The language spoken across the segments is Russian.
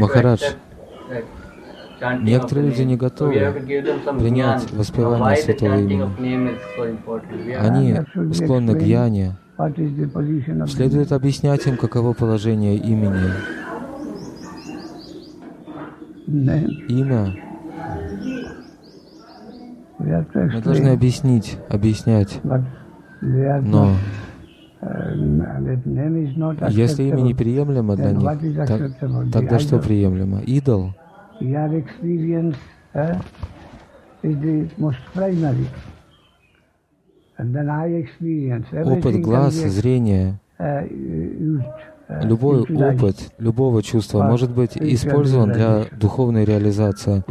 Махарадж, некоторые люди не готовы принять воспевание святого имени. Они склонны к яне. Следует объяснять им, каково положение имени. Имя мы должны объяснить, объяснять. Но если имя неприемлемо для них, так, тогда что приемлемо? Идол? Опыт глаз, зрения, любой опыт любого чувства может быть использован для духовной реализации.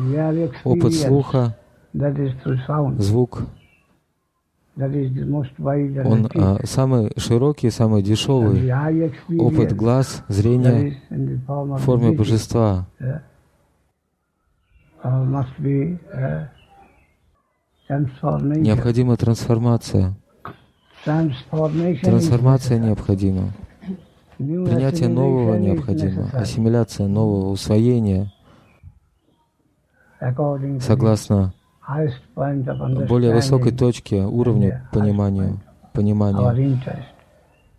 Опыт слуха, звук, он а, самый широкий, самый дешевый опыт глаз, зрения в форме божества. Необходима трансформация. Трансформация необходима. Принятие нового необходимо. Ассимиляция нового, усвоение согласно более высокой точке, уровня понимания, понимания,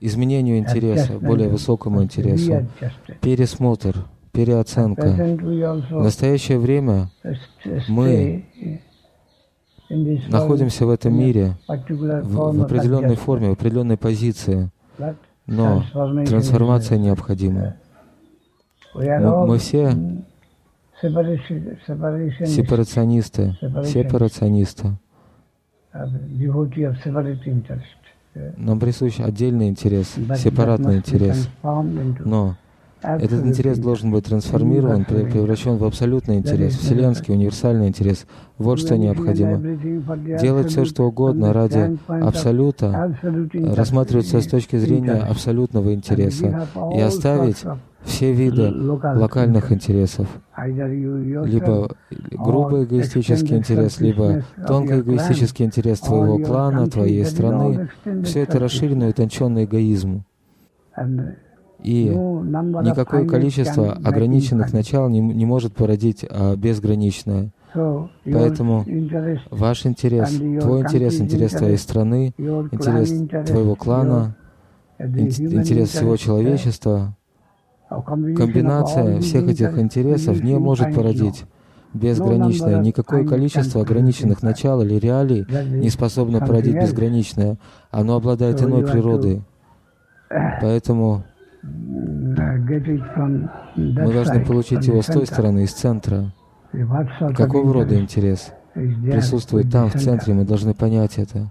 изменению интереса, более высокому интересу, пересмотр, переоценка. В настоящее время мы находимся в этом мире в, в определенной форме, в определенной позиции, но трансформация необходима. Мы все сепарационисты, сепарационисты. Нам присущ отдельный интерес, сепаратный интерес. Но этот интерес должен быть трансформирован, превращен в абсолютный интерес, вселенский, универсальный интерес. Вот что необходимо. Делать все, что угодно ради абсолюта, рассматривать все с точки зрения абсолютного интереса. И оставить все виды локальных интересов, либо грубый эгоистический интерес, либо тонкий эгоистический интерес твоего клана, твоей страны, все это расширенный утонченный эгоизм. И никакое количество ограниченных начал не, не может породить а, безграничное. Поэтому ваш интерес, твой интерес, интерес твоей страны, интерес твоего клана, интерес всего человечества, комбинация всех этих интересов не может породить безграничное. Никакое количество ограниченных начал или реалий не способно породить безграничное. Оно обладает иной природой. Поэтому мы должны получить его с той стороны, из центра. Какого рода интерес присутствует там, в центре, мы должны понять это.